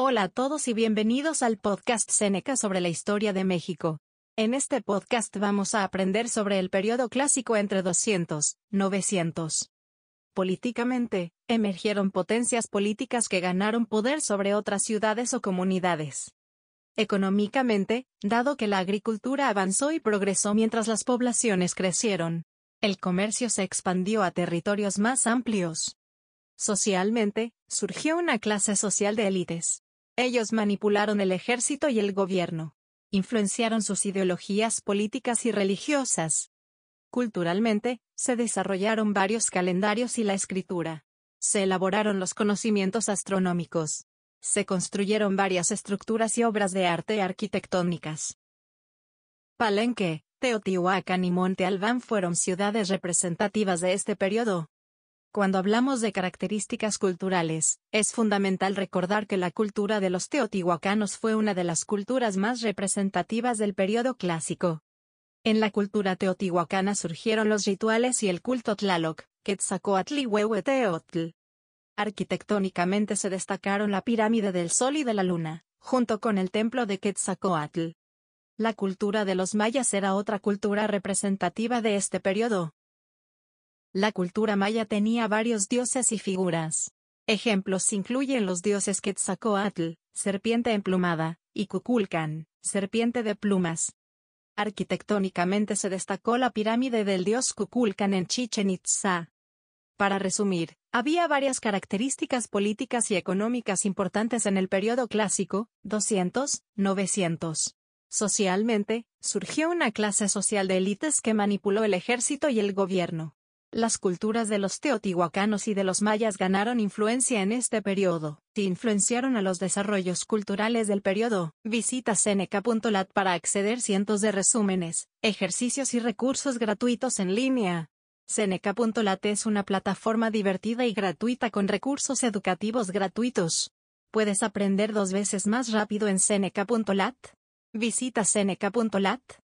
Hola a todos y bienvenidos al podcast Seneca sobre la historia de México. En este podcast vamos a aprender sobre el periodo clásico entre 200, 900. Políticamente, emergieron potencias políticas que ganaron poder sobre otras ciudades o comunidades. Económicamente, dado que la agricultura avanzó y progresó mientras las poblaciones crecieron, el comercio se expandió a territorios más amplios. Socialmente, surgió una clase social de élites. Ellos manipularon el ejército y el gobierno. Influenciaron sus ideologías políticas y religiosas. Culturalmente, se desarrollaron varios calendarios y la escritura. Se elaboraron los conocimientos astronómicos. Se construyeron varias estructuras y obras de arte arquitectónicas. Palenque, Teotihuacán y Monte Albán fueron ciudades representativas de este periodo. Cuando hablamos de características culturales, es fundamental recordar que la cultura de los teotihuacanos fue una de las culturas más representativas del periodo clásico. En la cultura teotihuacana surgieron los rituales y el culto Tlaloc, Quetzalcoatl y Huehueteotl. Arquitectónicamente se destacaron la pirámide del Sol y de la Luna, junto con el templo de Quetzalcoatl. La cultura de los mayas era otra cultura representativa de este periodo. La cultura maya tenía varios dioses y figuras. Ejemplos incluyen los dioses Quetzalcoatl, serpiente emplumada, y Cuculcán, serpiente de plumas. Arquitectónicamente se destacó la pirámide del dios Cuculcán en Chichen Itza. Para resumir, había varias características políticas y económicas importantes en el periodo clásico, 200, 900. Socialmente, surgió una clase social de élites que manipuló el ejército y el gobierno. Las culturas de los teotihuacanos y de los mayas ganaron influencia en este periodo, y influenciaron a los desarrollos culturales del periodo. Visita seneca.lat para acceder cientos de resúmenes, ejercicios y recursos gratuitos en línea. Seneca.lat es una plataforma divertida y gratuita con recursos educativos gratuitos. Puedes aprender dos veces más rápido en seneca.lat. Visita seneca.lat.